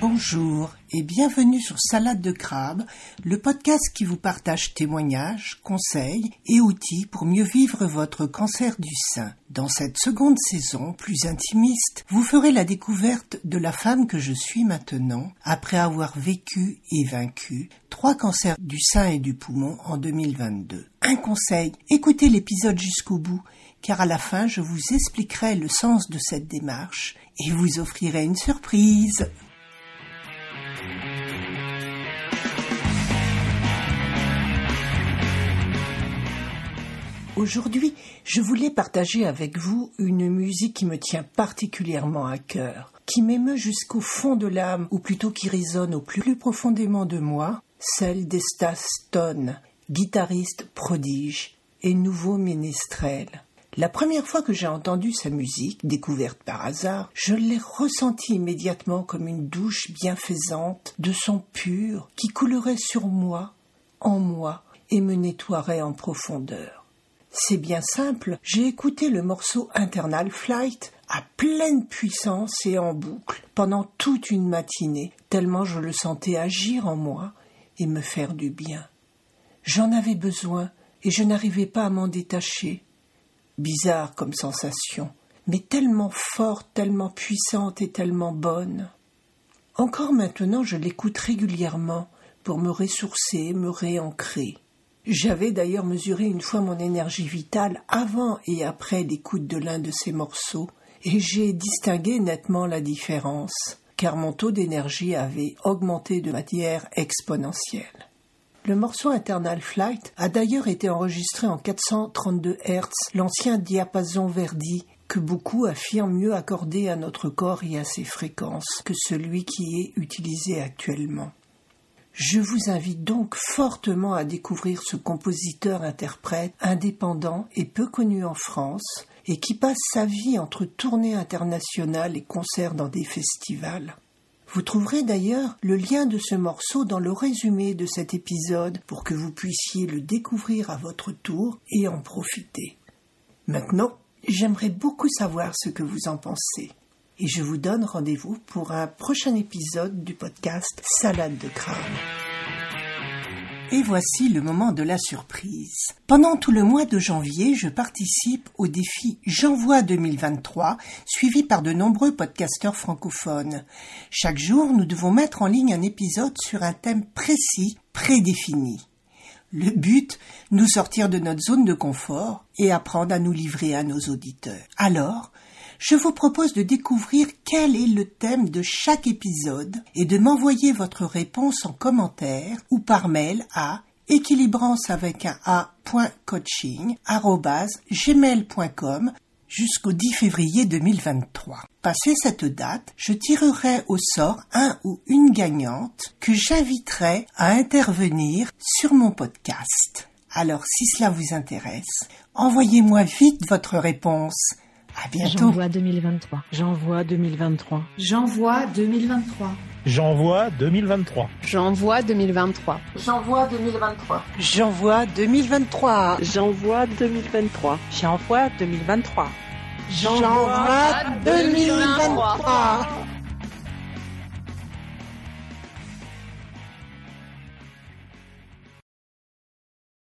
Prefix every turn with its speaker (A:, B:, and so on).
A: Bonjour et bienvenue sur Salade de crabe, le podcast qui vous partage témoignages, conseils et outils pour mieux vivre votre cancer du sein. Dans cette seconde saison, plus intimiste, vous ferez la découverte de la femme que je suis maintenant, après avoir vécu et vaincu trois cancers du sein et du poumon en 2022. Un conseil, écoutez l'épisode jusqu'au bout, car à la fin je vous expliquerai le sens de cette démarche et vous offrirai une surprise. Aujourd'hui, je voulais partager avec vous une musique qui me tient particulièrement à cœur, qui m'émeut jusqu'au fond de l'âme, ou plutôt qui résonne au plus, profondément de moi, celle d'Estas Stone, guitariste prodige et nouveau ménestrel. La première fois que j'ai entendu sa musique, découverte par hasard, je l'ai ressentie immédiatement comme une douche bienfaisante de son pur qui coulerait sur moi, en moi, et me nettoierait en profondeur. C'est bien simple, j'ai écouté le morceau Internal Flight à pleine puissance et en boucle pendant toute une matinée, tellement je le sentais agir en moi et me faire du bien. J'en avais besoin et je n'arrivais pas à m'en détacher. Bizarre comme sensation, mais tellement forte, tellement puissante et tellement bonne. Encore maintenant je l'écoute régulièrement pour me ressourcer, me réancrer. J'avais d'ailleurs mesuré une fois mon énergie vitale avant et après l'écoute de l'un de ces morceaux, et j'ai distingué nettement la différence, car mon taux d'énergie avait augmenté de manière exponentielle. Le morceau Internal Flight a d'ailleurs été enregistré en 432 Hz, l'ancien diapason Verdi que beaucoup affirment mieux accorder à notre corps et à ses fréquences que celui qui est utilisé actuellement. Je vous invite donc fortement à découvrir ce compositeur-interprète indépendant et peu connu en France et qui passe sa vie entre tournées internationales et concerts dans des festivals. Vous trouverez d'ailleurs le lien de ce morceau dans le résumé de cet épisode pour que vous puissiez le découvrir à votre tour et en profiter. Maintenant, j'aimerais beaucoup savoir ce que vous en pensez et je vous donne rendez-vous pour un prochain épisode du podcast Salade de crâne. Et voici le moment de la surprise. Pendant tout le mois de janvier, je participe au défi J'envoie 2023, suivi par de nombreux podcasteurs francophones. Chaque jour, nous devons mettre en ligne un épisode sur un thème précis, prédéfini. Le but, nous sortir de notre zone de confort et apprendre à nous livrer à nos auditeurs. Alors, je vous propose de découvrir quel est le thème de chaque épisode et de m'envoyer votre réponse en commentaire ou par mail à équilibrance avec un gmail.com jusqu'au 10 février 2023. Passé cette date, je tirerai au sort un ou une gagnante que j'inviterai à intervenir sur mon podcast. Alors si cela vous intéresse, envoyez-moi vite votre réponse à bientôt.
B: J'envoie 2023. J'envoie 2023.
C: J'envoie 2023.
D: J'envoie 2023.
E: J'envoie 2023.
F: J'envoie 2023.
G: J'envoie 2023.
H: J'envoie 2023.
I: J'envoie 2023.
J: J'envoie 2023.